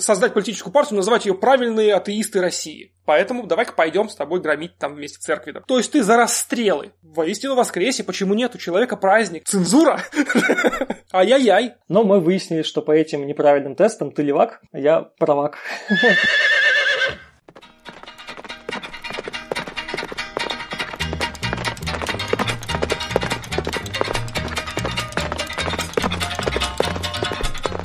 создать политическую партию, называть ее «Правильные атеисты России». Поэтому давай-ка пойдем с тобой громить там вместе церкви. Да. То есть ты за расстрелы. Воистину воскресе, почему нет? У человека праздник. Цензура? Ай-яй-яй. Но мы выяснили, что по этим неправильным тестам ты левак, я правак.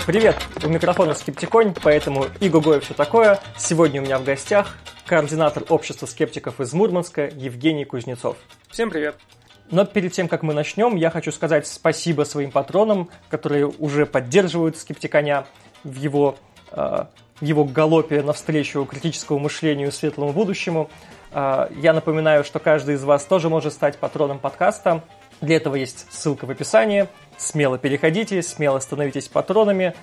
Привет, у микрофона Скептиконь, поэтому и Гуго и все такое. Сегодня у меня в гостях координатор общества скептиков из Мурманска Евгений Кузнецов. Всем привет. Но перед тем, как мы начнем, я хочу сказать спасибо своим патронам, которые уже поддерживают Скептиконя в его, э, в его галопе навстречу критическому мышлению и светлому будущему. Э, я напоминаю, что каждый из вас тоже может стать патроном подкаста. Для этого есть ссылка в описании. Смело переходите, смело становитесь патронами.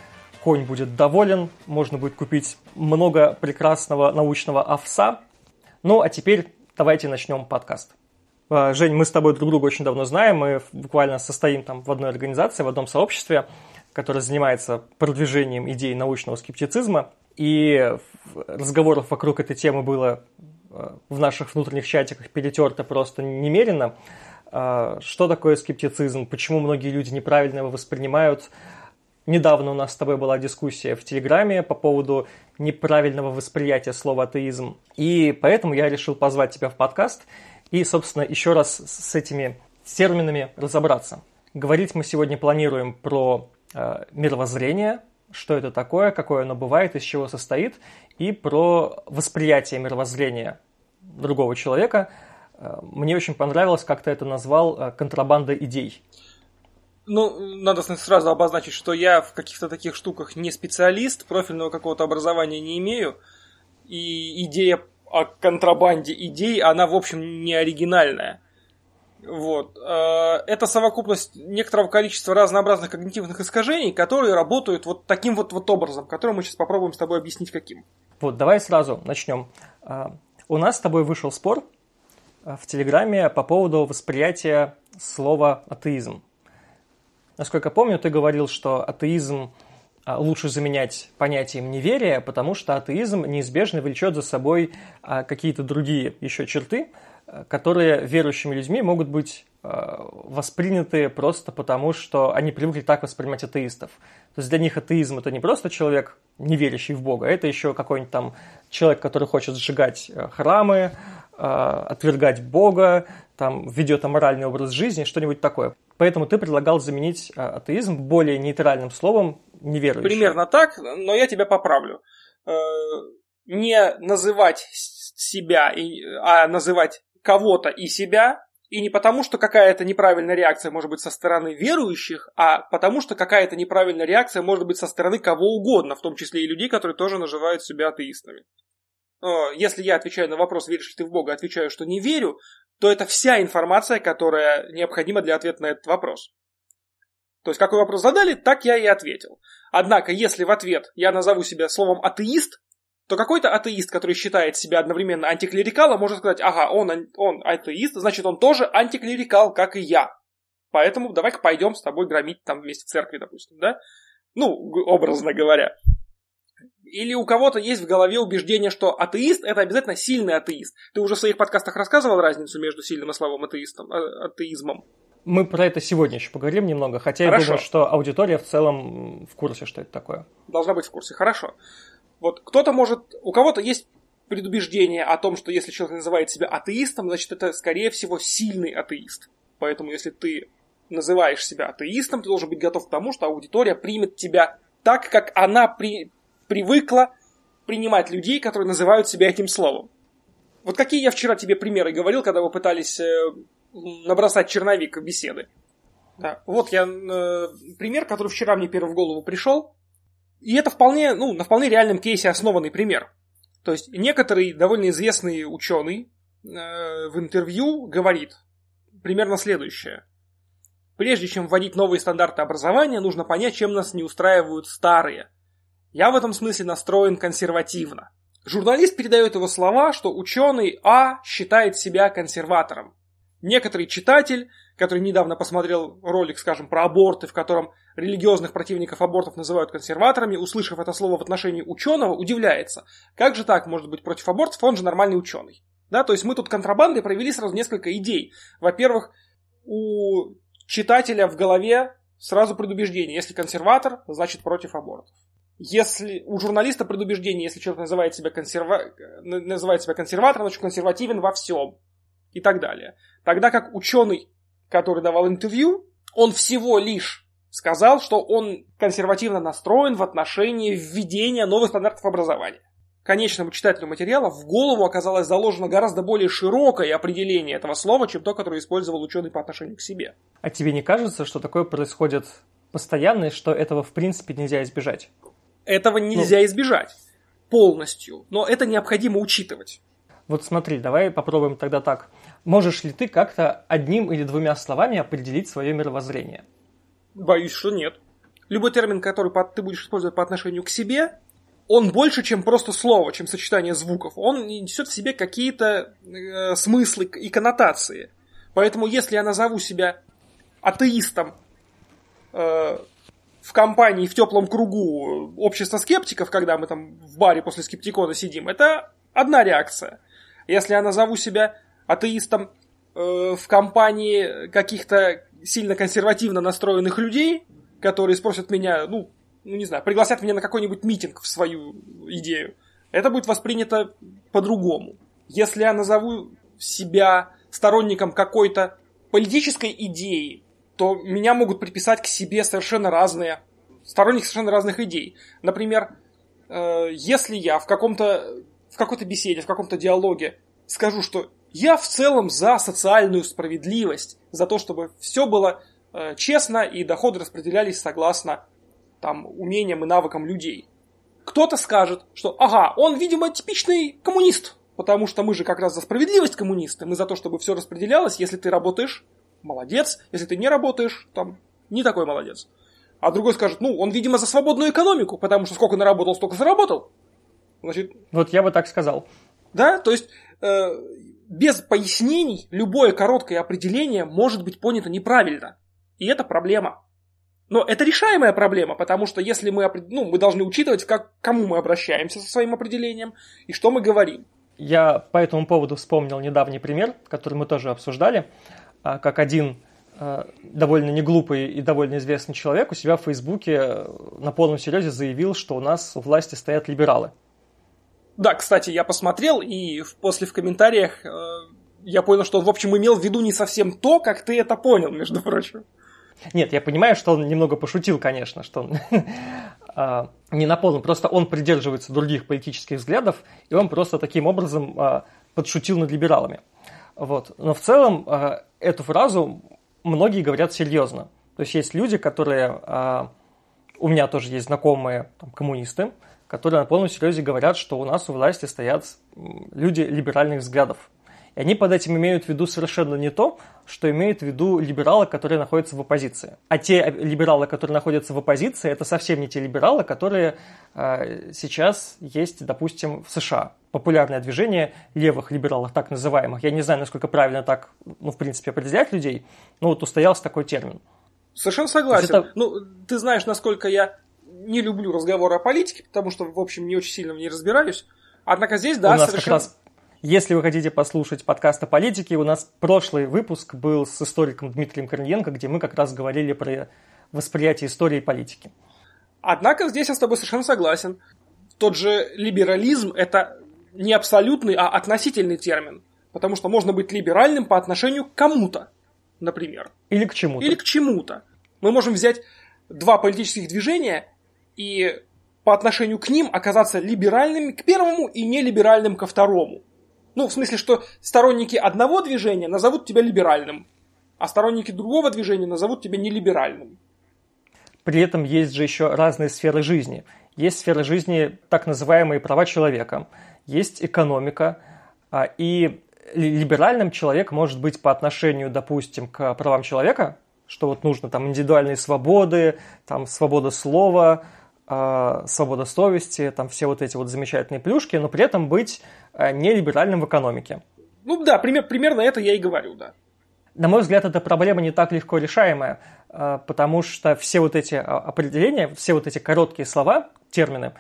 Конь будет доволен, можно будет купить много прекрасного научного овса. Ну, а теперь давайте начнем подкаст. А, Жень, мы с тобой друг друга очень давно знаем, мы буквально состоим там в одной организации, в одном сообществе, которое занимается продвижением идей научного скептицизма. И разговоров вокруг этой темы было а, в наших внутренних чатиках перетерто просто немерено. А, что такое скептицизм, почему многие люди неправильно его воспринимают. Недавно у нас с тобой была дискуссия в Телеграме по поводу неправильного восприятия слова атеизм. И поэтому я решил позвать тебя в подкаст и, собственно, еще раз с этими терминами разобраться. Говорить мы сегодня планируем про э, мировоззрение, что это такое, какое оно бывает, из чего состоит, и про восприятие мировоззрения другого человека – мне очень понравилось, как ты это назвал, э, контрабанда идей. Ну, надо сразу обозначить, что я в каких-то таких штуках не специалист, профильного какого-то образования не имею, и идея о контрабанде идей, она, в общем, не оригинальная. Вот. Э, это совокупность некоторого количества разнообразных когнитивных искажений, которые работают вот таким вот, вот образом, который мы сейчас попробуем с тобой объяснить каким. Вот, давай сразу начнем. Э, у нас с тобой вышел спор в Телеграме по поводу восприятия слова атеизм. Насколько помню, ты говорил, что атеизм а, лучше заменять понятием неверия, потому что атеизм неизбежно влечет за собой а, какие-то другие еще черты, э, которые верующими людьми могут быть э, восприняты просто потому, что они привыкли так воспринимать атеистов. То есть для них атеизм это не просто человек, не верящий в Бога, это еще какой-нибудь там человек, который хочет сжигать храмы, отвергать Бога, там, ведет аморальный образ жизни, что-нибудь такое. Поэтому ты предлагал заменить а, атеизм более нейтральным словом неверующий. Примерно так, но я тебя поправлю. Э, не называть себя, а называть кого-то и себя, и не потому, что какая-то неправильная реакция может быть со стороны верующих, а потому, что какая-то неправильная реакция может быть со стороны кого угодно, в том числе и людей, которые тоже называют себя атеистами если я отвечаю на вопрос, веришь ли ты в Бога, отвечаю, что не верю, то это вся информация, которая необходима для ответа на этот вопрос. То есть, какой вопрос задали, так я и ответил. Однако, если в ответ я назову себя словом атеист, то какой-то атеист, который считает себя одновременно антиклерикалом, может сказать, ага, он, он атеист, значит, он тоже антиклерикал, как и я. Поэтому давай-ка пойдем с тобой громить там вместе в церкви, допустим, да? Ну, образно говоря. Или у кого-то есть в голове убеждение, что атеист это обязательно сильный атеист. Ты уже в своих подкастах рассказывал разницу между сильным и слабым атеистом, а, атеизмом? Мы про это сегодня еще поговорим немного, хотя Хорошо. я думаю, что аудитория в целом в курсе, что это такое. Должна быть в курсе. Хорошо. Вот кто-то может, у кого-то есть предубеждение о том, что если человек называет себя атеистом, значит это, скорее всего, сильный атеист. Поэтому, если ты называешь себя атеистом, ты должен быть готов к тому, что аудитория примет тебя так, как она при, привыкла принимать людей, которые называют себя этим словом. Вот какие я вчера тебе примеры говорил, когда вы пытались э, набросать черновик беседы. Да. Вот я э, пример, который вчера мне первый в голову пришел. И это вполне, ну, на вполне реальном кейсе основанный пример. То есть некоторый довольно известный ученый э, в интервью говорит примерно следующее. Прежде чем вводить новые стандарты образования, нужно понять, чем нас не устраивают старые – я в этом смысле настроен консервативно. Журналист передает его слова, что ученый А считает себя консерватором. некоторый читатель, который недавно посмотрел ролик, скажем, про аборты, в котором религиозных противников абортов называют консерваторами, услышав это слово в отношении ученого, удивляется. Как же так может быть против абортов, он же нормальный ученый. Да, то есть мы тут контрабандой провели сразу несколько идей. Во-первых, у читателя в голове сразу предубеждение. Если консерватор, значит против абортов. Если у журналиста предубеждение, если человек называет себя, консерва... называет себя консерватором, значит консервативен во всем. И так далее. Тогда как ученый, который давал интервью, он всего лишь сказал, что он консервативно настроен в отношении введения новых стандартов образования конечному читателю материала в голову оказалось заложено гораздо более широкое определение этого слова, чем то, которое использовал ученый по отношению к себе. А тебе не кажется, что такое происходит постоянно, и что этого в принципе нельзя избежать? Этого нельзя ну. избежать полностью, но это необходимо учитывать. Вот смотри, давай попробуем тогда так. Можешь ли ты как-то одним или двумя словами определить свое мировоззрение? Боюсь, что нет. Любой термин, который ты будешь использовать по отношению к себе, он больше, чем просто слово, чем сочетание звуков. Он несет в себе какие-то э, смыслы и коннотации. Поэтому, если я назову себя атеистом э, в компании, в теплом кругу общества скептиков, когда мы там в баре после скептикона сидим, это одна реакция. Если я назову себя атеистом э, в компании каких-то сильно консервативно настроенных людей, которые спросят меня, ну, ну не знаю, пригласят меня на какой-нибудь митинг в свою идею, это будет воспринято по-другому. Если я назову себя сторонником какой-то политической идеи, то меня могут приписать к себе совершенно разные сторонники совершенно разных идей. Например, э, если я в каком-то в какой-то беседе, в каком-то диалоге скажу, что я в целом за социальную справедливость, за то, чтобы все было э, честно и доходы распределялись согласно там, умениям и навыкам людей. Кто-то скажет, что ага, он, видимо, типичный коммунист, потому что мы же как раз за справедливость коммунисты, мы за то, чтобы все распределялось, если ты работаешь, молодец, если ты не работаешь, там, не такой молодец. А другой скажет, ну, он, видимо, за свободную экономику, потому что сколько наработал, столько заработал. Значит, вот я бы так сказал. Да, то есть э, без пояснений любое короткое определение может быть понято неправильно. И это проблема. Но это решаемая проблема, потому что если мы, ну, мы должны учитывать, как, к кому мы обращаемся со своим определением и что мы говорим. Я по этому поводу вспомнил недавний пример, который мы тоже обсуждали, как один а, довольно неглупый и довольно известный человек у себя в Фейсбуке э, на полном серьезе заявил, что у нас у власти стоят либералы. Да, кстати, я посмотрел, и после в комментариях э, я понял, что он, в общем, имел в виду не совсем то, как ты это понял, между прочим. Нет, я понимаю, что он немного пошутил, конечно, что он а, не на полном, просто он придерживается других политических взглядов, и он просто таким образом а, подшутил над либералами. Вот. Но в целом а, эту фразу многие говорят серьезно. То есть есть люди, которые, у меня тоже есть знакомые там, коммунисты, которые на полном серьезе говорят, что у нас у власти стоят люди либеральных взглядов. И они под этим имеют в виду совершенно не то, что имеют в виду либералы, которые находятся в оппозиции. А те либералы, которые находятся в оппозиции, это совсем не те либералы, которые э, сейчас есть, допустим, в США. Популярное движение левых либералов, так называемых. Я не знаю, насколько правильно так, ну, в принципе, определять людей, но вот устоялся такой термин. Совершенно согласен. Это... Ну, ты знаешь, насколько я не люблю разговоры о политике, потому что, в общем, не очень сильно в ней разбираюсь. Однако здесь, да, У нас совершенно... как раз если вы хотите послушать подкаст о политике, у нас прошлый выпуск был с историком Дмитрием Корниенко, где мы как раз говорили про восприятие истории и политики. Однако здесь я с тобой совершенно согласен. Тот же либерализм – это не абсолютный, а относительный термин. Потому что можно быть либеральным по отношению к кому-то, например. Или к чему-то. Или к чему-то. Мы можем взять два политических движения и по отношению к ним оказаться либеральными к первому и нелиберальным ко второму. Ну, в смысле, что сторонники одного движения назовут тебя либеральным, а сторонники другого движения назовут тебя нелиберальным. При этом есть же еще разные сферы жизни. Есть сферы жизни так называемые права человека, есть экономика, а, и либеральным человек может быть по отношению, допустим, к правам человека, что вот нужно там индивидуальные свободы, там свобода слова, а, свобода совести, там все вот эти вот замечательные плюшки, но при этом быть а, не либеральным в экономике. Ну да, пример, примерно это я и говорю, да. На мой взгляд, эта проблема не так легко решаемая, э, потому что все вот эти а, определения, все вот эти короткие слова, термины,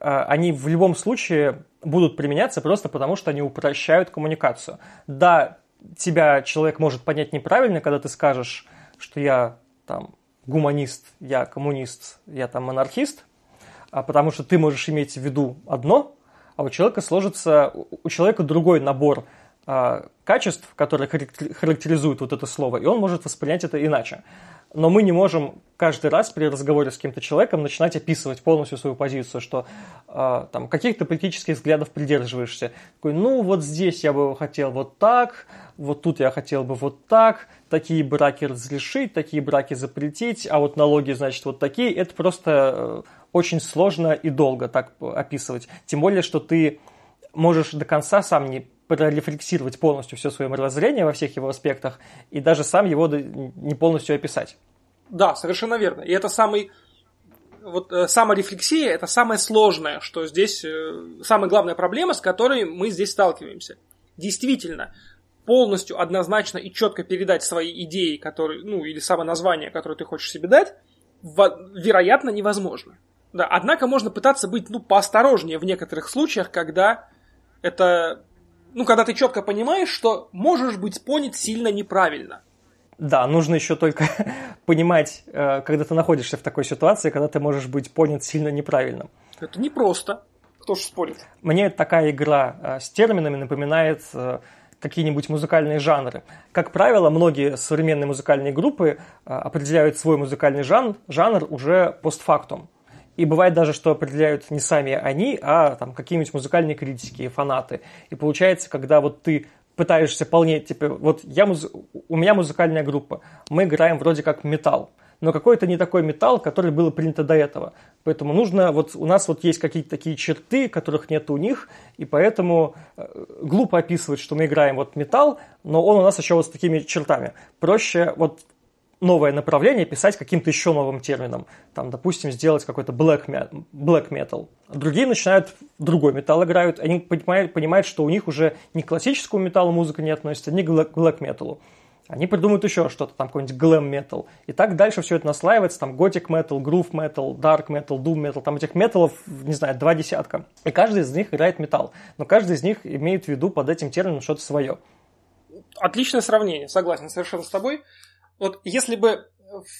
э, они в любом случае будут применяться просто потому, что они упрощают коммуникацию. Да, тебя человек может понять неправильно, когда ты скажешь, что я там гуманист, я коммунист, я там монархист, а потому что ты можешь иметь в виду одно, а у человека сложится, у человека другой набор а, качеств, которые характеризуют вот это слово, и он может воспринять это иначе. Но мы не можем каждый раз при разговоре с кем-то человеком начинать описывать полностью свою позицию, что э, там каких-то политических взглядов придерживаешься. Такой, ну вот здесь я бы хотел вот так, вот тут я хотел бы вот так, такие браки разрешить, такие браки запретить, а вот налоги, значит, вот такие. Это просто э, очень сложно и долго так описывать. Тем более, что ты можешь до конца сам не прорефлексировать полностью все свое мировоззрение во всех его аспектах и даже сам его не полностью описать. Да, совершенно верно. И это самый вот э, саморефлексия это самое сложное, что здесь э, самая главная проблема, с которой мы здесь сталкиваемся. Действительно, полностью однозначно и четко передать свои идеи, которые, ну, или самоназвание, которое ты хочешь себе дать, вероятно, невозможно. Да, однако можно пытаться быть ну, поосторожнее в некоторых случаях, когда это. Ну, когда ты четко понимаешь, что можешь быть понят сильно неправильно. Да, нужно еще только понимать, э, когда ты находишься в такой ситуации, когда ты можешь быть понят сильно неправильно. Это непросто. Кто ж спорит? Мне такая игра э, с терминами напоминает э, какие-нибудь музыкальные жанры. Как правило, многие современные музыкальные группы определяют свой музыкальный жанр, жанр уже постфактум. И бывает даже, что определяют не сами они, а там какие-нибудь музыкальные критики, фанаты. И получается, когда вот ты пытаешься полнеть, типа, вот я муз... у меня музыкальная группа, мы играем вроде как металл, но какой-то не такой металл, который было принято до этого. Поэтому нужно, вот у нас вот есть какие-то такие черты, которых нет у них, и поэтому э, глупо описывать, что мы играем вот металл, но он у нас еще вот с такими чертами. Проще вот новое направление писать каким-то еще новым термином. Там, допустим, сделать какой-то black, black metal. Другие начинают другой металл играют, они понимают, понимают, что у них уже не к классическому металлу музыка не относится, не к black metal. Они придумают еще что-то, там какой-нибудь glam metal. И так дальше все это наслаивается, там gothic metal, groove metal, dark metal, doom metal, там этих металлов, не знаю, два десятка. И каждый из них играет металл. Но каждый из них имеет в виду под этим термином что-то свое. Отличное сравнение, согласен совершенно с тобой. Вот если бы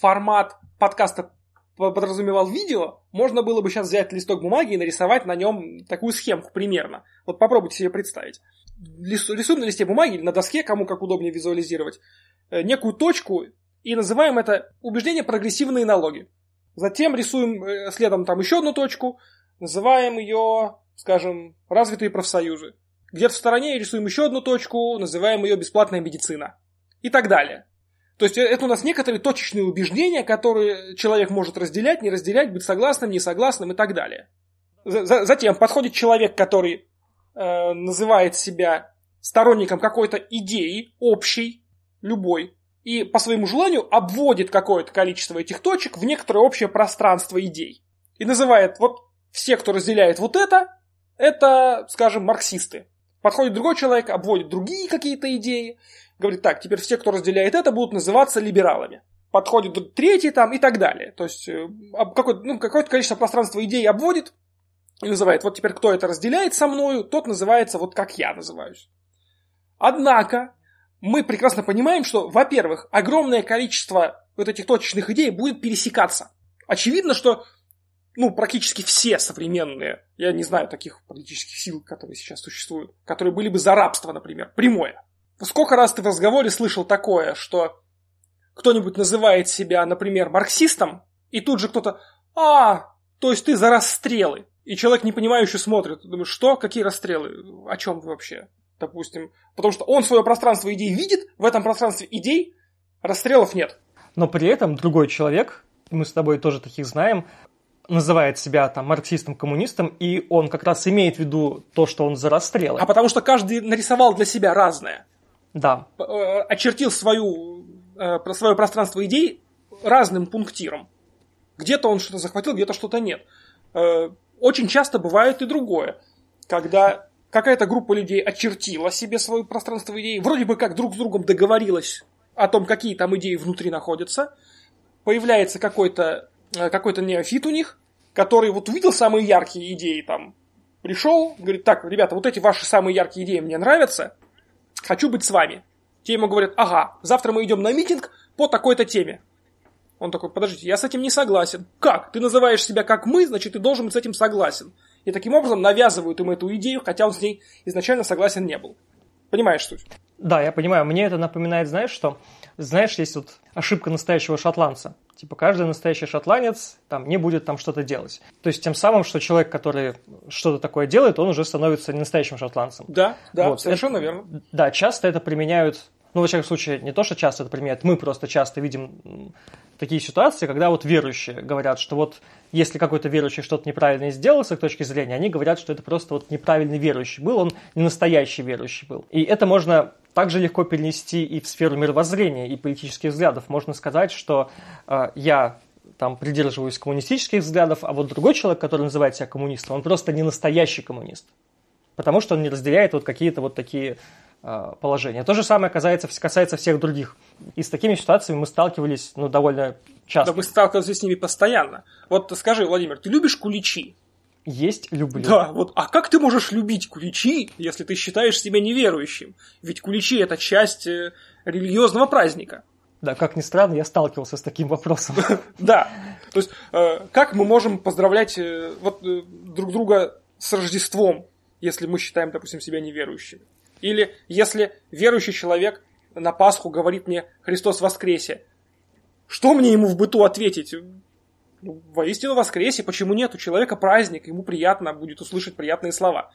формат подкаста подразумевал видео, можно было бы сейчас взять листок бумаги и нарисовать на нем такую схемку примерно. Вот попробуйте себе представить. Рисуем на листе бумаги или на доске, кому как удобнее визуализировать, э, некую точку и называем это убеждение прогрессивные налоги. Затем рисуем э, следом там еще одну точку, называем ее, скажем, развитые профсоюзы. Где-то в стороне рисуем еще одну точку, называем ее бесплатная медицина. И так далее. То есть э, это у нас некоторые точечные убеждения, которые человек может разделять, не разделять, быть согласным, не согласным и так далее. Затем подходит человек, который э, называет себя сторонником какой-то идеи, общей, любой, и по своему желанию обводит какое-то количество этих точек в некоторое общее пространство идей. И называет вот все, кто разделяет вот это, это, скажем, марксисты. Подходит другой человек, обводит другие какие-то идеи, говорит так, теперь все, кто разделяет это, будут называться либералами. Подходит третий там и так далее. То есть э, какое-то, ну, какое-то количество пространства идей обводит и называет, вот теперь кто это разделяет со мною, тот называется вот как я называюсь. Однако, мы прекрасно понимаем, что, во-первых, огромное количество вот этих точечных идей будет пересекаться. Очевидно, что ну, практически все современные, я не знаю таких политических сил, которые сейчас существуют, которые были бы за рабство, например, прямое. Сколько раз ты в разговоре слышал такое, что кто-нибудь называет себя, например, марксистом, и тут же кто-то «А, то есть ты за расстрелы». И человек непонимающе смотрит, думает, что, какие расстрелы, о чем вы вообще, допустим. Потому что он свое пространство идей видит, в этом пространстве идей расстрелов нет. Но при этом другой человек, мы с тобой тоже таких знаем, называет себя там марксистом, коммунистом, и он как раз имеет в виду то, что он за расстрелы. А потому что каждый нарисовал для себя разное. Да. Э, очертил свою, э, свое пространство идей разным пунктиром. Где-то он что-то захватил, где-то что-то нет. Э, очень часто бывает и другое. Когда какая-то группа людей очертила себе свое пространство идей, вроде бы как друг с другом договорилась о том, какие там идеи внутри находятся. Появляется какой-то какой-то неофит у них, который вот увидел самые яркие идеи там, пришел, говорит, так, ребята, вот эти ваши самые яркие идеи мне нравятся, хочу быть с вами. Те ему говорят, ага, завтра мы идем на митинг по такой-то теме. Он такой, подождите, я с этим не согласен. Как? Ты называешь себя как мы, значит, ты должен быть с этим согласен. И таким образом навязывают им эту идею, хотя он с ней изначально согласен не был. Понимаешь суть? Да, я понимаю. Мне это напоминает, знаешь что? Знаешь, есть вот ошибка настоящего шотландца. Типа каждый настоящий шотландец там не будет там что-то делать. То есть тем самым, что человек, который что-то такое делает, он уже становится не настоящим шотландцем. Да, да, вот. совершенно это, верно. Да, часто это применяют ну, во всяком случае, не то, что часто это применяют, мы просто часто видим такие ситуации, когда вот верующие говорят, что вот если какой-то верующий что-то неправильно сделал с их точки зрения, они говорят, что это просто вот неправильный верующий был, он не настоящий верующий был. И это можно также легко перенести и в сферу мировоззрения и политических взглядов. Можно сказать, что э, я там придерживаюсь коммунистических взглядов, а вот другой человек, который называет себя коммунистом, он просто не настоящий коммунист. Потому что он не разделяет вот какие-то вот такие Э, положения. То же самое касается, касается всех других. И с такими ситуациями мы сталкивались ну, довольно часто. Да мы сталкивались с ними постоянно. Вот скажи, Владимир, ты любишь куличи? Есть люблю. Да, вот, а как ты можешь любить куличи, если ты считаешь себя неверующим? Ведь куличи – это часть э, религиозного праздника. Да, как ни странно, я сталкивался с таким вопросом. Да, то есть э, как мы можем поздравлять вот, друг друга с Рождеством, если мы считаем, допустим, себя неверующими? Или если верующий человек на Пасху говорит мне «Христос воскресе», что мне ему в быту ответить? Ну, воистину воскресе, почему нет? У человека праздник, ему приятно будет услышать приятные слова.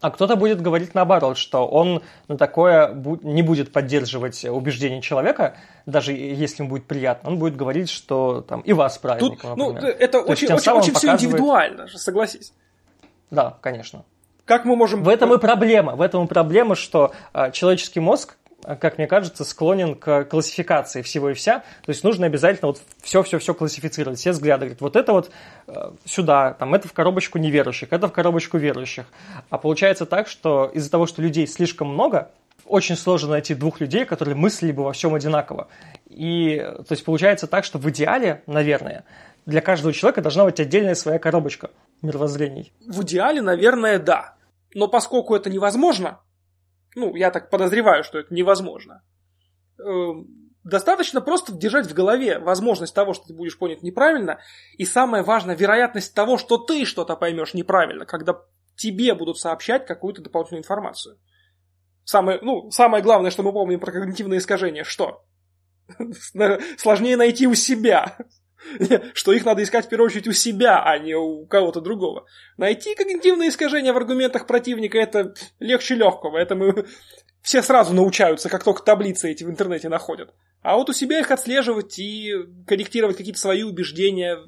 А кто-то будет говорить наоборот, что он на такое не будет поддерживать убеждение человека, даже если ему будет приятно. Он будет говорить, что там и вас праздник. Тут, ну, это То очень, очень, очень все индивидуально, согласись. Да, конечно. Как мы можем... В этом и проблема. В этом и проблема, что э, человеческий мозг, как мне кажется, склонен к классификации всего и вся. То есть нужно обязательно вот все-все-все классифицировать, все взгляды. Говорит, вот это вот э, сюда, там, это в коробочку неверующих, это в коробочку верующих. А получается так, что из-за того, что людей слишком много, очень сложно найти двух людей, которые мыслили бы во всем одинаково. И то есть получается так, что в идеале, наверное, для каждого человека должна быть отдельная своя коробочка мировоззрений. В идеале, наверное, да. Но поскольку это невозможно, ну, я так подозреваю, что это невозможно, эм, достаточно просто держать в голове возможность того, что ты будешь понят неправильно, и самое важное, вероятность того, что ты что-то поймешь неправильно, когда тебе будут сообщать какую-то дополнительную информацию. Самое, ну, самое главное, что мы помним про когнитивные искажения, что? Сложнее найти у себя. что их надо искать в первую очередь у себя, а не у кого-то другого. Найти когнитивные искажения в аргументах противника это легче легкого. Это мы все сразу научаются, как только таблицы эти в интернете находят. А вот у себя их отслеживать и корректировать какие-то свои убеждения.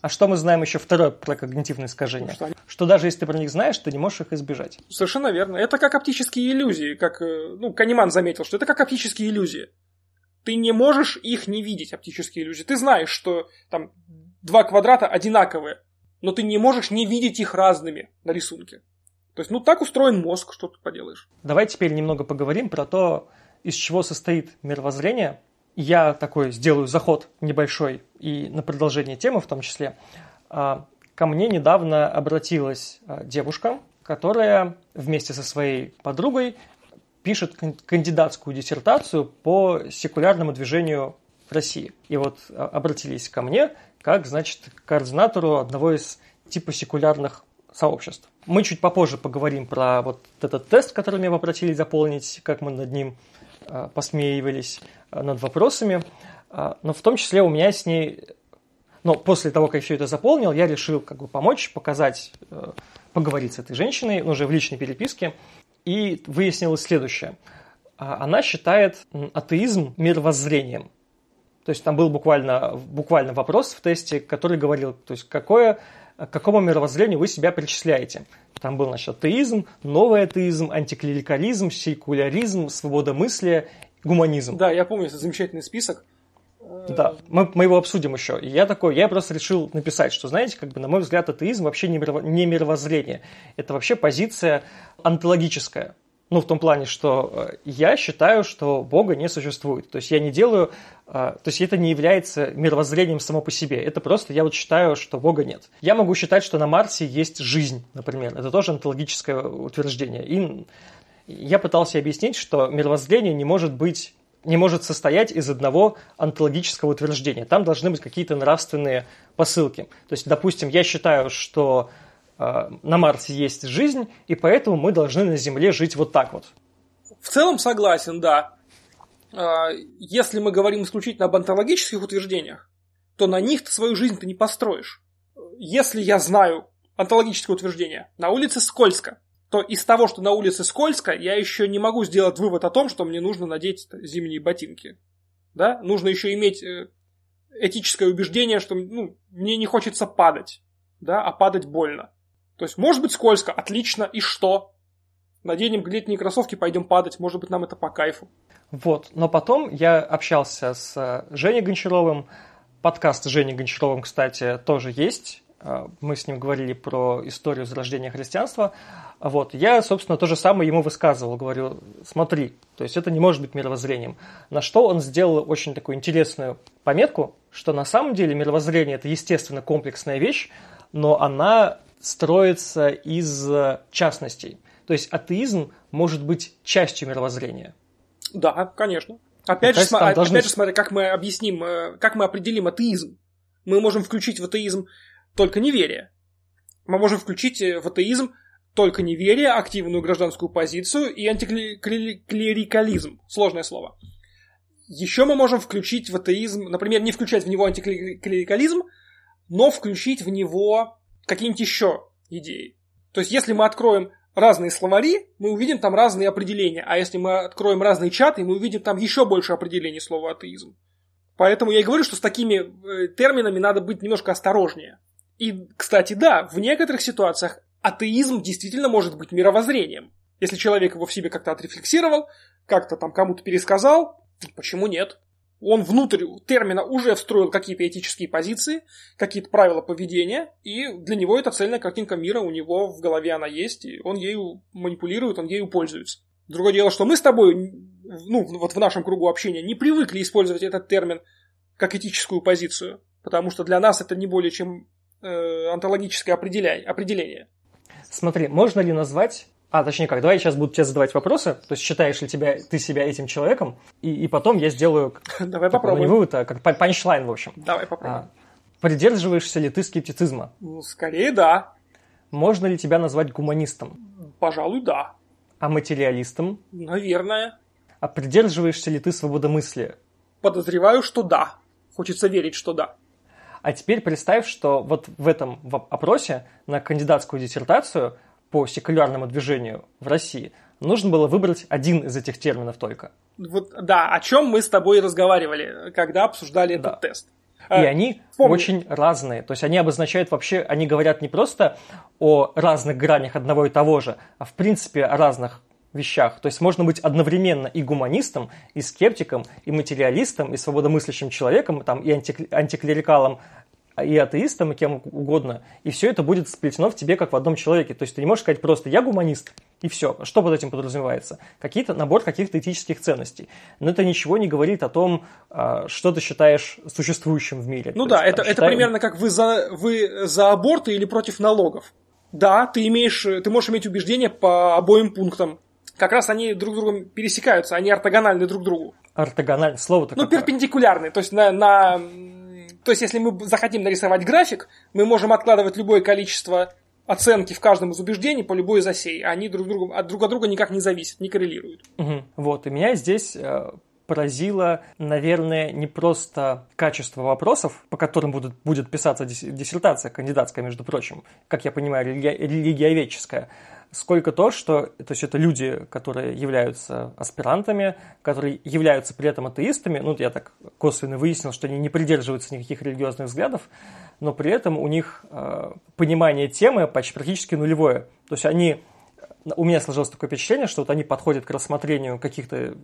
А что мы знаем еще второе про когнитивные искажения? Что, они... что даже если ты про них знаешь, ты не можешь их избежать. Совершенно верно. Это как оптические иллюзии. Как, э, ну, Каниман заметил, что это как оптические иллюзии ты не можешь их не видеть, оптические иллюзии. Ты знаешь, что там два квадрата одинаковые, но ты не можешь не видеть их разными на рисунке. То есть, ну, так устроен мозг, что ты поделаешь. Давай теперь немного поговорим про то, из чего состоит мировоззрение. Я такой сделаю заход небольшой и на продолжение темы в том числе. А, ко мне недавно обратилась а, девушка, которая вместе со своей подругой пишет кандидатскую диссертацию по секулярному движению в России. И вот а, обратились ко мне, как, значит, координатору одного из типа секулярных сообществ. Мы чуть попозже поговорим про вот этот тест, который меня попросили заполнить, как мы над ним э, посмеивались, э, над вопросами. Но в том числе у меня с ней... Но после того, как я все это заполнил, я решил как бы помочь, показать, э, поговорить с этой женщиной, ну, уже в личной переписке, и выяснилось следующее. А, она считает атеизм мировоззрением. То есть там был буквально, буквально вопрос в тесте, который говорил, то есть какое, к какому мировоззрению вы себя причисляете. Там был, значит, атеизм, новый атеизм, антиклерикализм, секуляризм, свобода мысли, гуманизм. Да, я помню этот замечательный список. Да, мы, мы его обсудим еще. Я такой, я просто решил написать, что, знаете, как бы, на мой взгляд, атеизм вообще не, мирово, не мировоззрение. Это вообще позиция онтологическая. Ну, в том плане, что э, я считаю, что Бога не существует. То есть я не делаю... Э, то есть это не является мировоззрением само по себе. Это просто я вот считаю, что Бога нет. Я могу считать, что на Марсе есть жизнь, например. Это тоже онтологическое утверждение. И я пытался объяснить, что мировоззрение не может быть не может состоять из одного онтологического утверждения. Там должны быть какие-то нравственные посылки. То есть, допустим, я считаю, что э, на Марсе есть жизнь, и поэтому мы должны на Земле жить вот так вот. В целом согласен, да. Э, если мы говорим исключительно об онтологических утверждениях, то на них ты свою жизнь ты не построишь. Если я знаю онтологическое утверждение, на улице скользко, то из того, что на улице скользко, я еще не могу сделать вывод о том, что мне нужно надеть зимние ботинки. Да? Нужно еще иметь э, этическое убеждение, что ну, мне не хочется падать, да, а падать больно. То есть, может быть, скользко, отлично, и что? Наденем летние кроссовки, пойдем падать, может быть, нам это по кайфу. Вот, но потом я общался с э, Женей Гончаровым, подкаст с Женей Гончаровым, кстати, тоже есть, мы с ним говорили про историю зарождения христианства, вот, я, собственно, то же самое ему высказывал, говорю, смотри, то есть это не может быть мировоззрением. На что он сделал очень такую интересную пометку, что на самом деле мировоззрение это естественно комплексная вещь, но она строится из частностей. То есть атеизм может быть частью мировоззрения. Да, конечно. Опять, же, см... должны... опять же, смотри, как мы объясним, э, как мы определим атеизм. Мы можем включить в атеизм только неверие. Мы можем включить э, в атеизм только неверие, активную гражданскую позицию и антиклерикализм. Сложное слово. Еще мы можем включить в атеизм, например, не включать в него антиклерикализм, но включить в него какие-нибудь еще идеи. То есть, если мы откроем разные словари, мы увидим там разные определения. А если мы откроем разные чаты, мы увидим там еще больше определений слова атеизм. Поэтому я и говорю, что с такими э, терминами надо быть немножко осторожнее. И, кстати, да, в некоторых ситуациях атеизм действительно может быть мировоззрением. Если человек его в себе как-то отрефлексировал, как-то там кому-то пересказал, почему нет? Он внутрь термина уже встроил какие-то этические позиции, какие-то правила поведения, и для него эта цельная картинка мира у него в голове она есть, и он ею манипулирует, он ею пользуется. Другое дело, что мы с тобой, ну, вот в нашем кругу общения, не привыкли использовать этот термин как этическую позицию, потому что для нас это не более чем э, онтологическое определение. Смотри, можно ли назвать а, точнее как, давай я сейчас буду тебе задавать вопросы, то есть считаешь ли тебя, ты себя этим человеком, и, и потом я сделаю давай попробуем. не вывод, а как панчлайн, в общем. Давай попробуем. А, придерживаешься ли ты скептицизма? Ну, скорее да. Можно ли тебя назвать гуманистом? Пожалуй, да. А материалистом? Наверное. А придерживаешься ли ты свободомыслия? Подозреваю, что да. Хочется верить, что да. А теперь представь, что вот в этом опросе на кандидатскую диссертацию по секулярному движению в России нужно было выбрать один из этих терминов только. Вот, да, о чем мы с тобой разговаривали, когда обсуждали да. этот тест. И а, они Помню. очень разные. То есть они обозначают вообще, они говорят не просто о разных гранях одного и того же, а в принципе о разных вещах. То есть можно быть одновременно и гуманистом, и скептиком, и материалистом, и свободомыслящим человеком, там, и антиклерикалом, и атеистом, и кем угодно. И все это будет сплетено в тебе как в одном человеке. То есть ты не можешь сказать просто «я гуманист», и все. Что под этим подразумевается? Какие-то, набор каких-то этических ценностей. Но это ничего не говорит о том, а, что ты считаешь существующим в мире. Ну То да, есть, это, там, это примерно как вы за, вы за аборты или против налогов. Да, ты имеешь, ты можешь иметь убеждения по обоим пунктам как раз они друг другом пересекаются, они ортогональны друг другу. Ортогональное слово такое. Ну, перпендикулярны. То есть, на, на, то есть, если мы захотим нарисовать график, мы можем откладывать любое количество оценки в каждом из убеждений по любой из осей. Они друг, другу, от друг от друга никак не зависят, не коррелируют. Угу. Вот, и меня здесь э, поразило, наверное, не просто качество вопросов, по которым будут, будет писаться диссертация кандидатская, между прочим, как я понимаю, религи- религиоведческая, сколько то, что то есть это люди, которые являются аспирантами, которые являются при этом атеистами. Ну, я так косвенно выяснил, что они не придерживаются никаких религиозных взглядов, но при этом у них э, понимание темы почти практически нулевое. То есть они у меня сложилось такое впечатление, что вот они подходят к рассмотрению каких-то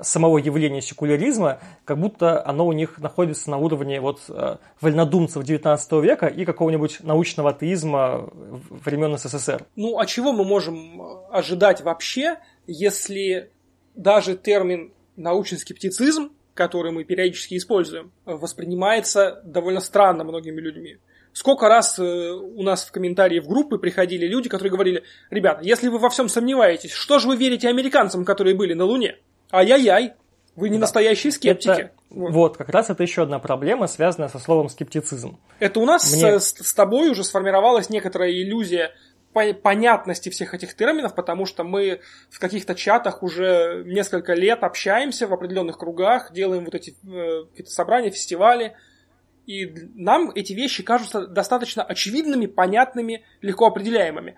самого явления секуляризма, как будто оно у них находится на уровне вот э, вольнодумцев 19 века и какого-нибудь научного атеизма времен СССР. Ну, а чего мы можем э, ожидать вообще, если даже термин научный скептицизм, который мы периодически используем, воспринимается довольно странно многими людьми. Сколько раз э, у нас в комментарии в группы приходили люди, которые говорили, ребята, если вы во всем сомневаетесь, что же вы верите американцам, которые были на Луне? Ай-яй-яй, вы не да. настоящие скептики. Это, вот. вот, как раз это еще одна проблема, связанная со словом скептицизм. Это у нас Мне... с, с тобой уже сформировалась некоторая иллюзия понятности всех этих терминов, потому что мы в каких-то чатах уже несколько лет общаемся в определенных кругах, делаем вот эти э, какие-то собрания, фестивали, и нам эти вещи кажутся достаточно очевидными, понятными, легко определяемыми.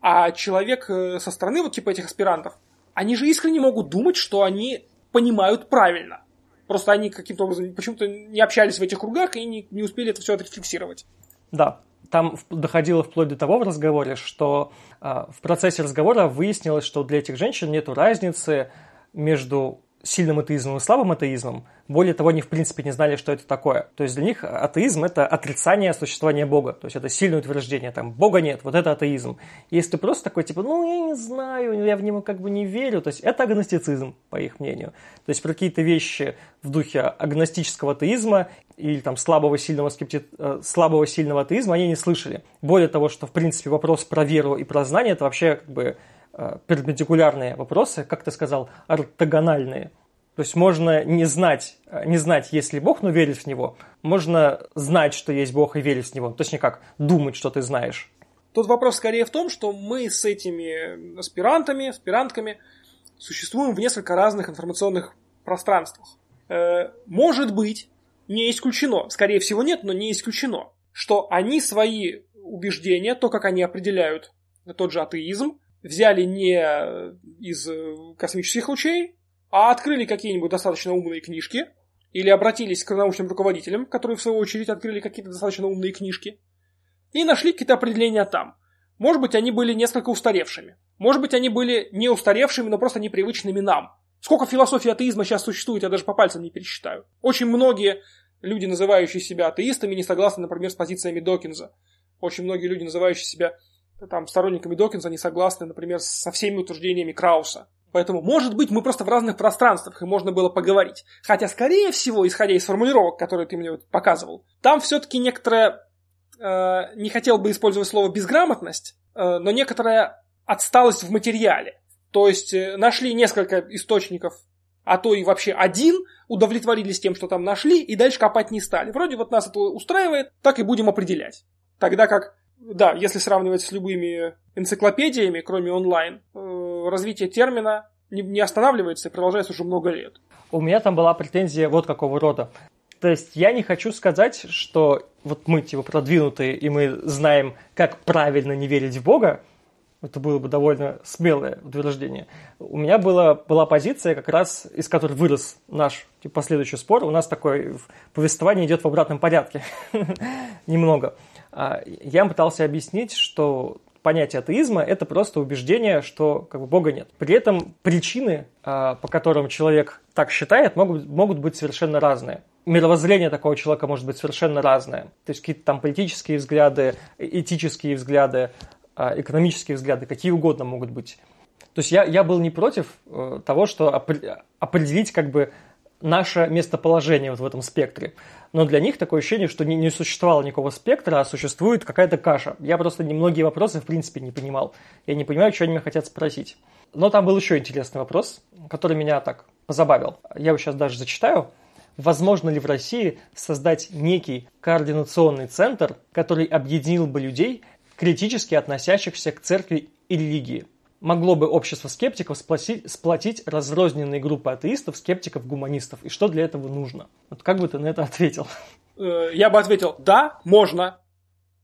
А человек э, со стороны вот типа этих аспирантов, они же искренне могут думать, что они понимают правильно. Просто они каким-то образом почему-то не общались в этих кругах и не, не успели это все отфиксировать. Да, там доходило вплоть до того в разговоре, что э, в процессе разговора выяснилось, что для этих женщин нет разницы между сильным атеизмом и слабым атеизмом. Более того, они в принципе не знали, что это такое. То есть для них атеизм – это отрицание существования Бога. То есть это сильное утверждение, там, Бога нет, вот это атеизм. Если ты просто такой, типа, ну, я не знаю, я в него как бы не верю, то есть это агностицизм, по их мнению. То есть про какие-то вещи в духе агностического атеизма или там слабого сильного, скепти... Э, слабого сильного атеизма они не слышали. Более того, что в принципе вопрос про веру и про знание – это вообще как бы перпендикулярные вопросы, как ты сказал, ортогональные. То есть можно не знать, э, не знать, есть ли Бог, но верить в Него. Можно знать, что есть Бог и верить в Него. Точнее как, думать, что ты знаешь. Тут вопрос скорее в том, что мы с этими аспирантами, аспирантками существуем в несколько разных информационных пространствах. Э, может быть, не исключено, скорее всего нет, но не исключено, что они свои убеждения, то, как они определяют тот же атеизм, взяли не из космических лучей, а открыли какие-нибудь достаточно умные книжки, или обратились к научным руководителям, которые в свою очередь открыли какие-то достаточно умные книжки, и нашли какие-то определения там. Может быть, они были несколько устаревшими. Может быть, они были не устаревшими, но просто непривычными нам. Сколько философий атеизма сейчас существует, я даже по пальцам не пересчитаю. Очень многие люди, называющие себя атеистами, не согласны, например, с позициями Докинза. Очень многие люди, называющие себя там, сторонниками Докинса не согласны, например, со всеми утверждениями Крауса. Поэтому, может быть, мы просто в разных пространствах, и можно было поговорить. Хотя, скорее всего, исходя из формулировок, которые ты мне вот показывал, там все-таки некоторая, э, не хотел бы использовать слово безграмотность, э, но некоторая отсталость в материале. То есть э, нашли несколько источников, а то и вообще один, удовлетворились тем, что там нашли, и дальше копать не стали. Вроде вот нас это устраивает, так и будем определять. Тогда как да, если сравнивать с любыми энциклопедиями, кроме онлайн, э, развитие термина не останавливается и продолжается уже много лет. У меня там была претензия вот какого рода. То есть я не хочу сказать, что вот мы типа продвинутые, и мы знаем, как правильно не верить в Бога, это было бы довольно смелое утверждение. У меня была, была позиция, как раз из которой вырос наш типа, последующий спор. У нас такое повествование идет в обратном порядке. Немного. А, я пытался объяснить, что понятие атеизма – это просто убеждение, что как бы, Бога нет. При этом причины, а, по которым человек так считает, могут, могут быть совершенно разные. Мировоззрение такого человека может быть совершенно разное. То есть какие-то там политические взгляды, этические взгляды, экономические взгляды, какие угодно могут быть. То есть я, я был не против э, того, что определить как бы наше местоположение вот в этом спектре но для них такое ощущение, что не, не существовало никакого спектра, а существует какая-то каша. Я просто многие вопросы в принципе не понимал. Я не понимаю, что они меня хотят спросить. Но там был еще интересный вопрос, который меня так позабавил. Я его сейчас даже зачитаю. Возможно ли в России создать некий координационный центр, который объединил бы людей, критически относящихся к церкви и религии? могло бы общество скептиков сплотить, сплотить разрозненные группы атеистов, скептиков, гуманистов? И что для этого нужно? Вот как бы ты на это ответил? Э, я бы ответил, да, можно.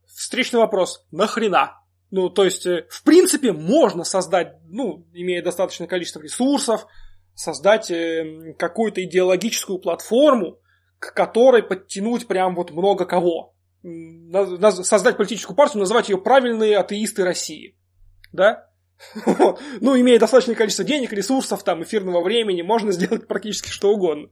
Встречный вопрос, нахрена? Ну, то есть, э, в принципе, можно создать, ну, имея достаточное количество ресурсов, создать э, какую-то идеологическую платформу, к которой подтянуть прям вот много кого. Создать политическую партию, называть ее правильные атеисты России. Да? Ну, имея достаточное количество денег, ресурсов, там, эфирного времени, можно сделать практически что угодно.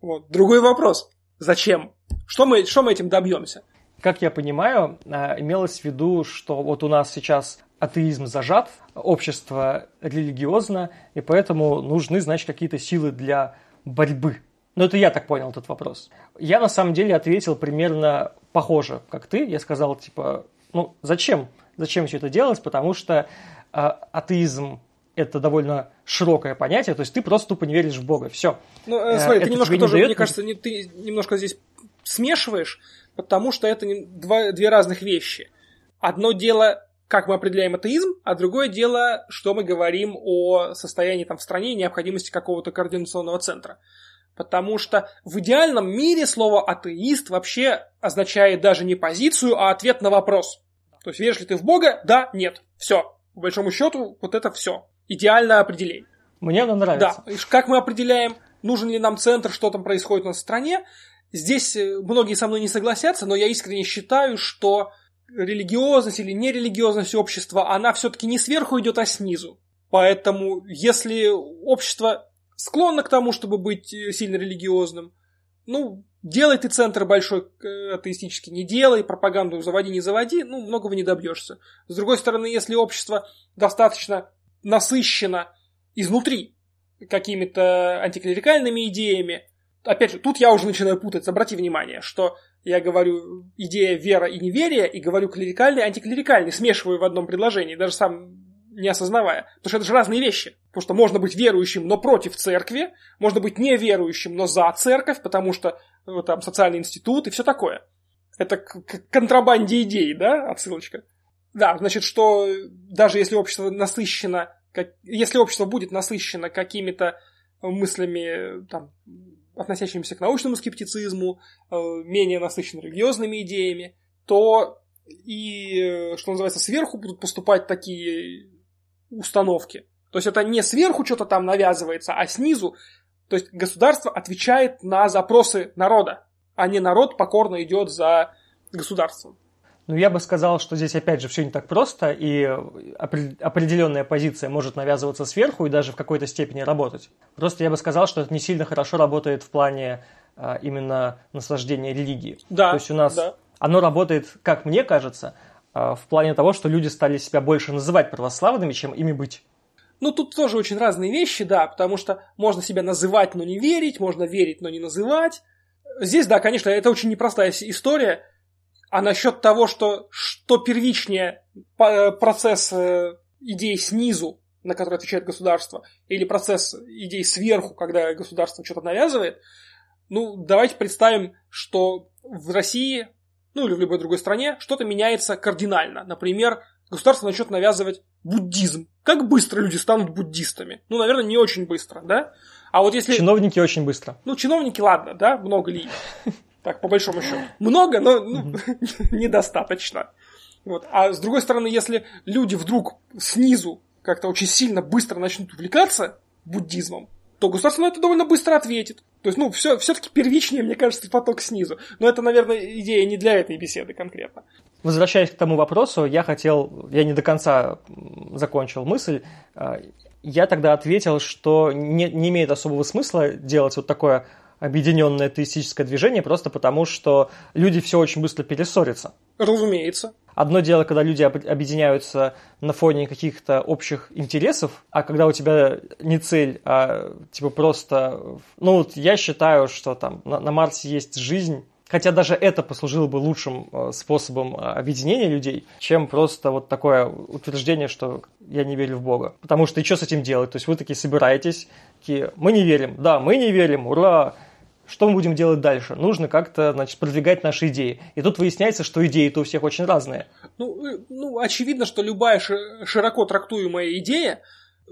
Вот. Другой вопрос. Зачем? Что мы, что мы этим добьемся? Как я понимаю, а, имелось в виду, что вот у нас сейчас атеизм зажат, общество религиозно, и поэтому нужны, значит, какие-то силы для борьбы. Но это я так понял этот вопрос. Я на самом деле ответил примерно похоже, как ты. Я сказал, типа, ну, зачем? Зачем все это делать? Потому что э, атеизм это довольно широкое понятие, то есть ты просто тупо не веришь в Бога, все. Ну, э, смотри, это ты немножко тоже, дает... мне кажется, не, ты немножко здесь смешиваешь, потому что это не, два, две разных вещи. Одно дело, как мы определяем атеизм, а другое дело, что мы говорим о состоянии там в стране и необходимости какого-то координационного центра. Потому что в идеальном мире слово атеист вообще означает даже не позицию, а ответ на вопрос. То есть веришь ли ты в Бога? Да, нет. Все. По большому счету, вот это все. Идеальное определение. Мне оно нравится. Да. Как мы определяем, нужен ли нам центр, что там происходит у нас в стране? Здесь э, многие со мной не согласятся, но я искренне считаю, что религиозность или нерелигиозность общества, она все-таки не сверху идет, а снизу. Поэтому, если общество склонно к тому, чтобы быть э, сильно религиозным. Ну, делай ты центр большой э, атеистический, не делай, пропаганду заводи, не заводи, ну, многого не добьешься. С другой стороны, если общество достаточно насыщено изнутри какими-то антиклерикальными идеями, опять же, тут я уже начинаю путаться, обрати внимание, что я говорю идея вера и неверие, и говорю клерикальный, антиклерикальный, смешиваю в одном предложении, даже сам не осознавая. Потому что это же разные вещи. Потому что можно быть верующим, но против церкви, можно быть неверующим, но за церковь, потому что ну, там социальный институт и все такое. Это к, контрабанде идей, да, отсылочка? Да, значит, что даже если общество насыщено, как, если общество будет насыщено какими-то мыслями, там, относящимися к научному скептицизму, э, менее насыщенно религиозными идеями, то и, э, что называется, сверху будут поступать такие установки. То есть это не сверху что-то там навязывается, а снизу. То есть государство отвечает на запросы народа, а не народ покорно идет за государством. Ну, я бы сказал, что здесь, опять же, все не так просто, и определенная позиция может навязываться сверху и даже в какой-то степени работать. Просто я бы сказал, что это не сильно хорошо работает в плане а, именно наслаждения религии. Да, То есть у нас да. оно работает, как мне кажется, в плане того, что люди стали себя больше называть православными, чем ими быть. Ну, тут тоже очень разные вещи, да, потому что можно себя называть, но не верить, можно верить, но не называть. Здесь, да, конечно, это очень непростая история. А насчет того, что, что первичнее э, процесс э, идей снизу, на который отвечает государство, или процесс идей сверху, когда государство что-то навязывает, ну, давайте представим, что в России ну или в любой другой стране, что-то меняется кардинально. Например, государство начнет навязывать буддизм. Как быстро люди станут буддистами? Ну, наверное, не очень быстро, да? А вот если... Чиновники очень быстро. Ну, чиновники, ладно, да? Много ли их? Так, по большому счету. Много, но ну, недостаточно. Вот. А с другой стороны, если люди вдруг снизу как-то очень сильно быстро начнут увлекаться буддизмом, то государство на это довольно быстро ответит. То есть, ну, все, все-таки первичнее, мне кажется, поток снизу. Но это, наверное, идея не для этой беседы конкретно. Возвращаясь к тому вопросу, я хотел, я не до конца закончил мысль, а, я тогда ответил, что не, не имеет особого смысла делать вот такое объединенное атеистическое движение, просто потому что люди все очень быстро перессорятся. Разумеется. Одно дело, когда люди объединяются на фоне каких-то общих интересов, а когда у тебя не цель, а типа просто... Ну, вот я считаю, что там на, на Марсе есть жизнь, Хотя даже это послужило бы лучшим э, способом э, объединения людей, чем просто вот такое утверждение, что я не верю в Бога. Потому что и что с этим делать? То есть вы такие собираетесь, такие, мы не верим, да, мы не верим, ура, что мы будем делать дальше? Нужно как-то, значит, продвигать наши идеи. И тут выясняется, что идеи-то у всех очень разные. Ну, э, ну очевидно, что любая широко трактуемая идея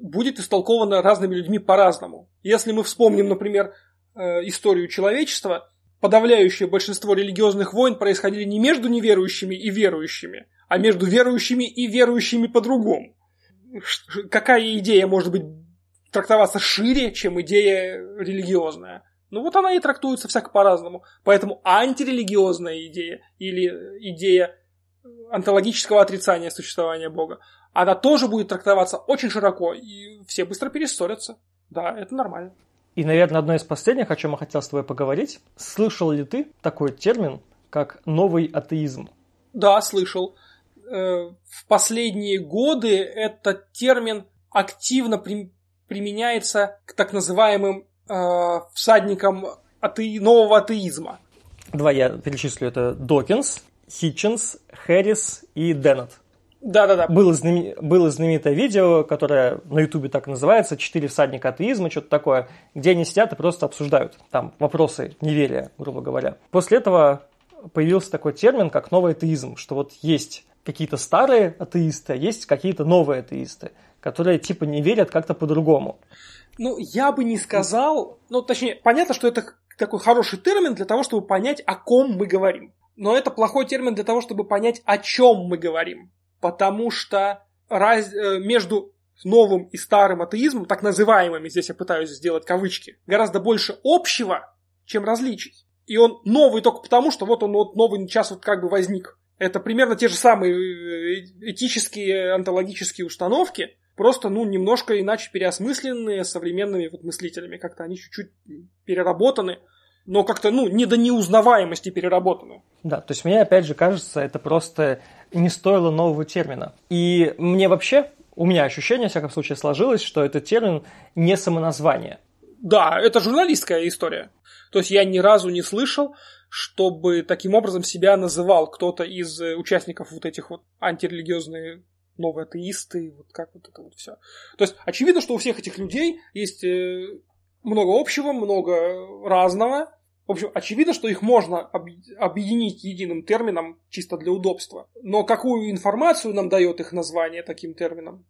будет истолкована разными людьми по-разному. Если мы вспомним, например, э, историю человечества, подавляющее большинство религиозных войн происходили не между неверующими и верующими, а между верующими и верующими по-другому. Какая идея может быть трактоваться шире, чем идея религиозная? Ну вот она и трактуется всяко по-разному. Поэтому антирелигиозная идея или идея онтологического отрицания существования Бога, она тоже будет трактоваться очень широко, и все быстро перессорятся. Да, это нормально. И, наверное, одно из последних, о чем я хотел с тобой поговорить. Слышал ли ты такой термин, как новый атеизм? Да, слышал. Э, в последние годы этот термин активно при, применяется к так называемым э, всадникам ате, нового атеизма. Два я перечислю. Это Докинс, Хитченс, Хэрис и Деннет. Да-да-да. Было, знамени... было знаменитое видео, которое на Ютубе так называется, «Четыре всадника атеизма», что-то такое, где они сидят и просто обсуждают там вопросы неверия, грубо говоря. После этого появился такой термин, как новый атеизм, что вот есть какие-то старые атеисты, а есть какие-то новые атеисты, которые типа не верят как-то по-другому. Ну, я бы не сказал, ну, точнее, понятно, что это такой хороший термин для того, чтобы понять, о ком мы говорим. Но это плохой термин для того, чтобы понять, о чем мы говорим. Потому что раз, э, между новым и старым атеизмом, так называемыми, здесь я пытаюсь сделать кавычки, гораздо больше общего, чем различий. И он новый только потому, что вот он вот новый сейчас вот как бы возник. Это примерно те же самые э, этические, онтологические установки, просто, ну, немножко иначе переосмысленные современными вот мыслителями. Как-то они чуть-чуть переработаны, но как-то, ну, не до неузнаваемости переработаны. Да, то есть мне, опять же, кажется, это просто не стоило нового термина. И мне вообще, у меня ощущение, в всяком случае, сложилось, что этот термин не самоназвание. Да, это журналистская история. То есть я ни разу не слышал, чтобы таким образом себя называл кто-то из э, участников вот этих вот антирелигиозные новые атеисты, вот как вот это вот все. То есть очевидно, что у всех этих людей есть э, много общего, много разного. В общем, очевидно, что их можно объединить единым термином чисто для удобства. Но какую информацию нам дает их название таким термином,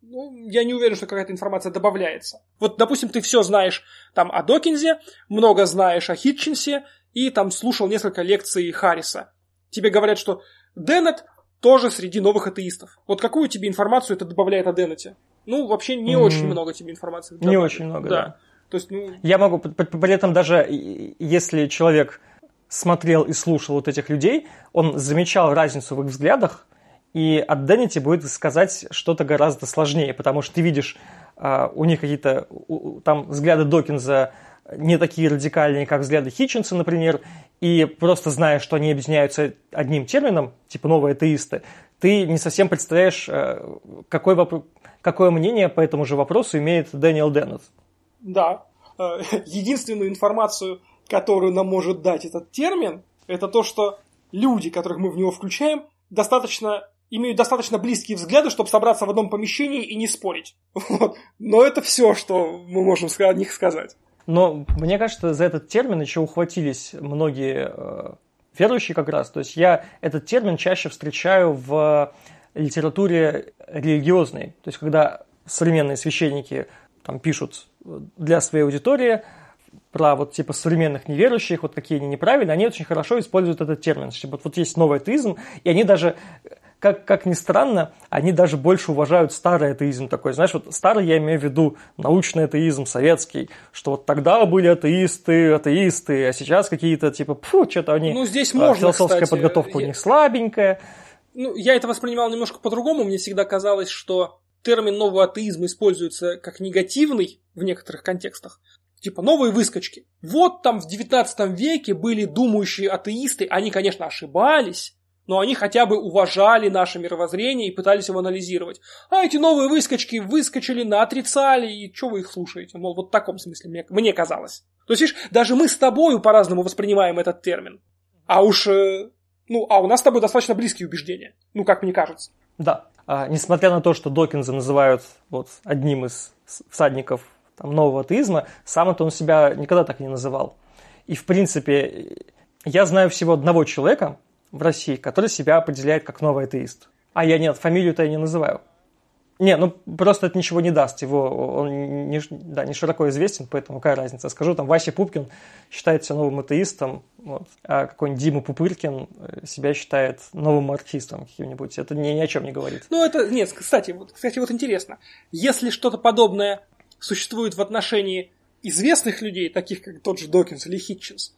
ну, я не уверен, что какая-то информация добавляется. Вот, допустим, ты все знаешь там о Докинзе, много знаешь о Хитчинсе, и там слушал несколько лекций Харриса. Тебе говорят, что Деннет тоже среди новых атеистов. Вот какую тебе информацию это добавляет о Деннете? Ну, вообще не mm-hmm. очень много тебе информации. Добавляет. Не очень много, да. да. То есть, ну... Я могу, при этом даже если человек смотрел и слушал вот этих людей, он замечал разницу в их взглядах, и от Деннити будет сказать что-то гораздо сложнее, потому что ты видишь, uh, у них какие-то там взгляды Докинза не такие радикальные, как взгляды Хитчинса, например, и просто зная, что они объединяются одним термином, типа новые атеисты, ты не совсем представляешь, э, какой воп... какое мнение по этому же вопросу имеет Дэниел Деннет. Да. Э, единственную информацию, которую нам может дать этот термин, это то, что люди, которых мы в него включаем, достаточно имеют достаточно близкие взгляды, чтобы собраться в одном помещении и не спорить. Вот. Но это все, что мы можем о них сказать. Но мне кажется, за этот термин еще ухватились многие э, верующие как раз. То есть я этот термин чаще встречаю в литературе религиозной. То есть когда современные священники там пишут для своей аудитории про вот типа современных неверующих, вот какие они неправильные, они очень хорошо используют этот термин. Типа, вот, вот есть новый атеизм, и они даже как, как ни странно, они даже больше уважают старый атеизм такой. Знаешь, вот старый я имею в виду научный атеизм, советский, что вот тогда были атеисты, атеисты, а сейчас какие-то типа, фу, что-то они... Ну, здесь можно, Философская кстати, подготовка я... у них слабенькая. Ну, я это воспринимал немножко по-другому. Мне всегда казалось, что термин нового атеизма используется как негативный в некоторых контекстах. Типа новые выскочки. Вот там в 19 веке были думающие атеисты, они, конечно, ошибались, но они хотя бы уважали наше мировоззрение и пытались его анализировать. А эти новые выскочки выскочили на отрицали, и что вы их слушаете? Мол, вот в таком смысле мне, мне казалось. То есть, видишь, даже мы с тобою по-разному воспринимаем этот термин. А уж, э, ну, а у нас с тобой достаточно близкие убеждения. Ну, как мне кажется. Да. А, несмотря на то, что Докинза называют вот одним из всадников там, нового атеизма, сам это он себя никогда так не называл. И, в принципе, я знаю всего одного человека, в России, который себя определяет как новый атеист. А я нет, фамилию-то я не называю. Не, ну просто это ничего не даст. Его, он не, да, не широко известен, поэтому какая разница. Скажу, там Вася Пупкин считается новым атеистом, вот, а какой-нибудь Дима Пупыркин э, себя считает новым марксистом каким-нибудь. Это ни, ни о чем не говорит. Ну, это, нет, кстати, вот, кстати, вот интересно. Если что-то подобное существует в отношении известных людей, таких как тот же Докинс или Хитчинс,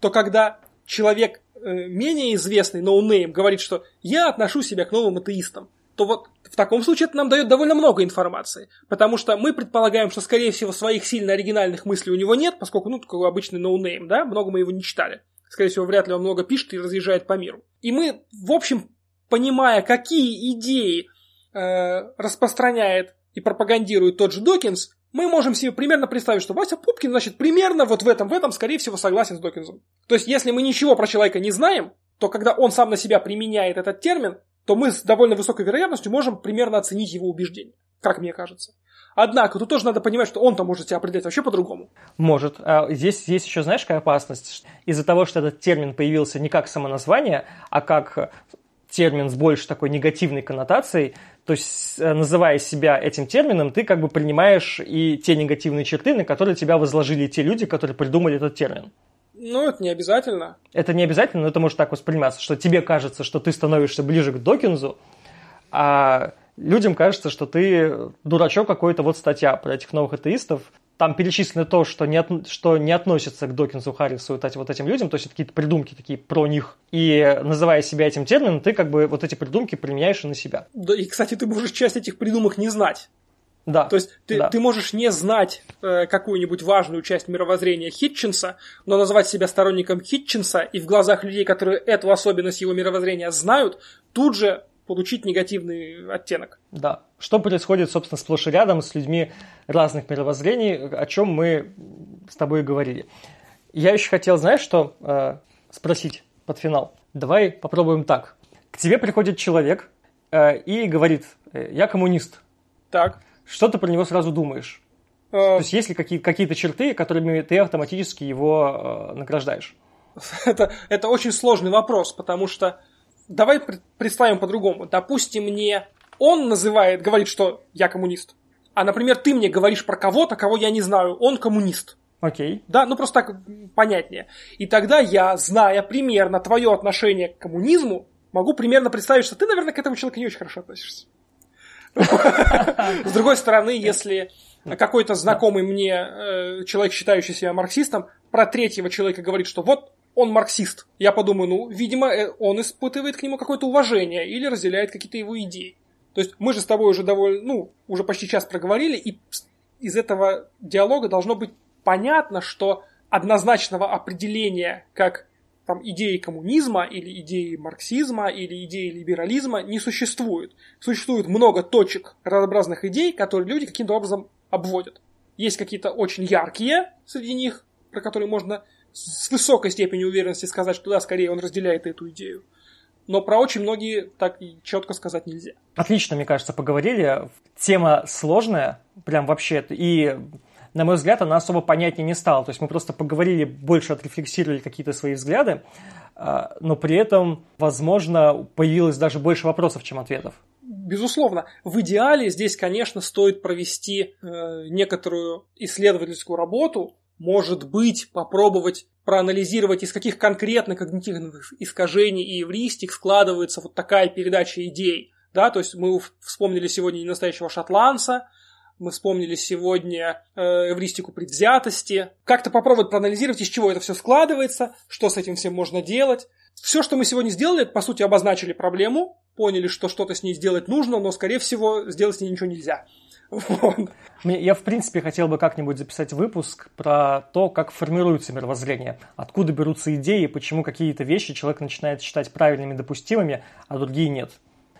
то когда человек менее известный ноунейм говорит, что я отношу себя к новым атеистам. то вот в таком случае это нам дает довольно много информации. Потому что мы предполагаем, что, скорее всего, своих сильно оригинальных мыслей у него нет, поскольку, ну, такой обычный ноунейм, да, много мы его не читали. Скорее всего, вряд ли он много пишет и разъезжает по миру. И мы, в общем, понимая, какие идеи э, распространяет и пропагандирует тот же Докинс, мы можем себе примерно представить, что Вася Пупкин, значит, примерно вот в этом, в этом, скорее всего, согласен с Докинсом. То есть, если мы ничего про человека не знаем, то когда он сам на себя применяет этот термин, то мы с довольно высокой вероятностью можем примерно оценить его убеждения, как мне кажется. Однако, тут тоже надо понимать, что он-то может себя определять вообще по-другому. Может. А здесь есть еще, знаешь, какая опасность? Из-за того, что этот термин появился не как самоназвание, а как термин с больше такой негативной коннотацией, то есть, э, называя себя этим термином, ты как бы принимаешь и те негативные черты, на которые тебя возложили те люди, которые придумали этот термин. Ну, это не обязательно. Это не обязательно, но это может так восприниматься, что тебе кажется, что ты становишься ближе к Докинзу, а людям кажется, что ты дурачок какой-то, вот статья про этих новых атеистов, там перечислено то, что не, от, что не относится к Докинсу, Харрису, вот, вот этим людям, то есть это какие-то придумки такие про них. И называя себя этим термином, ты как бы вот эти придумки применяешь и на себя. Да, и, кстати, ты можешь часть этих придумок не знать. Да. То есть ты, да. ты можешь не знать э, какую-нибудь важную часть мировоззрения Хитчинса, но называть себя сторонником Хитчинса и в глазах людей, которые эту особенность его мировоззрения знают, тут же получить негативный оттенок. Да. Что происходит, собственно, сплошь и рядом с людьми разных мировоззрений, о чем мы с тобой говорили. Я еще хотел, знаешь, что э, спросить под финал. Давай попробуем так. К тебе приходит человек э, и говорит, «Э, я коммунист. Так. Что ты про него сразу думаешь? Э... То есть есть ли какие- какие-то черты, которыми ты автоматически его э, награждаешь? Это, это очень сложный вопрос, потому что давай представим по-другому. Допустим, мне он называет, говорит, что я коммунист. А, например, ты мне говоришь про кого-то, кого я не знаю, он коммунист. Окей. Да, ну просто так понятнее. И тогда я, зная примерно твое отношение к коммунизму, могу примерно представить, что ты, наверное, к этому человеку не очень хорошо относишься. С другой стороны, если какой-то знакомый мне э, человек, считающий себя марксистом, про третьего человека говорит, что вот он марксист. Я подумаю, ну, видимо, э, он испытывает к нему какое-то уважение или разделяет какие-то его идеи. То есть мы же с тобой уже довольно, ну, уже почти час проговорили, и из этого диалога должно быть понятно, что однозначного определения как там, идеи коммунизма или идеи марксизма или идеи либерализма не существует. Существует много точек разнообразных идей, которые люди каким-то образом обводят. Есть какие-то очень яркие среди них, про которые можно с высокой степенью уверенности сказать, что да, скорее он разделяет эту идею. Но про очень многие так четко сказать нельзя. Отлично, мне кажется, поговорили. Тема сложная, прям вообще. И на мой взгляд, она особо понятнее не стала. То есть мы просто поговорили, больше отрефлексировали какие-то свои взгляды, а, но при этом, возможно, появилось даже больше вопросов, чем ответов. Безусловно. В идеале здесь, конечно, стоит провести э, некоторую исследовательскую работу, может быть, попробовать проанализировать, из каких конкретно когнитивных искажений и эвристик складывается вот такая передача идей. Да, то есть мы вспомнили сегодня ненастоящего шотландца, мы вспомнили сегодня э, эвристику предвзятости. Как-то попробовать проанализировать, из чего это все складывается, что с этим всем можно делать. Все, что мы сегодня сделали, по сути, обозначили проблему, поняли, что что-то с ней сделать нужно, но, скорее всего, сделать с ней ничего нельзя. Вот. Я, в принципе, хотел бы как-нибудь записать выпуск про то, как формируется мировоззрение, откуда берутся идеи, почему какие-то вещи человек начинает считать правильными, допустимыми, а другие нет.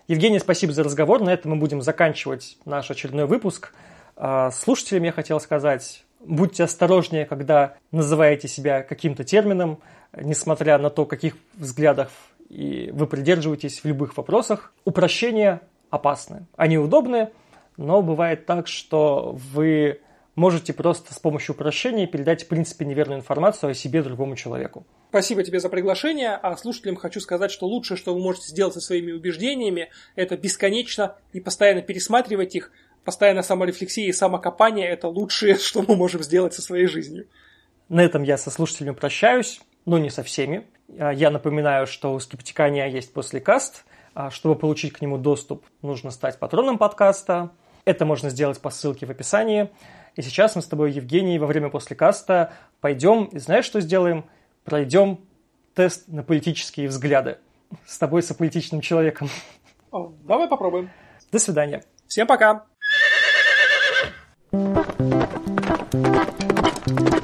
Евгений, спасибо за разговор. На этом мы будем заканчивать наш очередной выпуск. А, слушателям я хотел сказать, будьте осторожнее, когда называете себя каким-то термином, несмотря на то, каких взглядов и вы придерживаетесь в любых вопросах. Упрощения опасны. Они удобны, но бывает так, что вы можете просто с помощью упрощения передать в принципе неверную информацию о себе другому человеку. Спасибо тебе за приглашение, а слушателям хочу сказать, что лучшее, что вы можете сделать со своими убеждениями, это бесконечно и постоянно пересматривать их, постоянно саморефлексия и самокопание – это лучшее, что мы можем сделать со своей жизнью. На этом я со слушателями прощаюсь, но не со всеми. А, я напоминаю, что у Скептикания есть после каст. А, чтобы получить к нему доступ, нужно стать патроном подкаста. Это можно сделать по ссылке в описании. И сейчас мы с тобой, Евгений, во время послекаста пойдем и знаешь, что сделаем? Пройдем тест на политические взгляды. С тобой, с аполитичным человеком. Давай попробуем. До свидания. Всем пока. Thank you.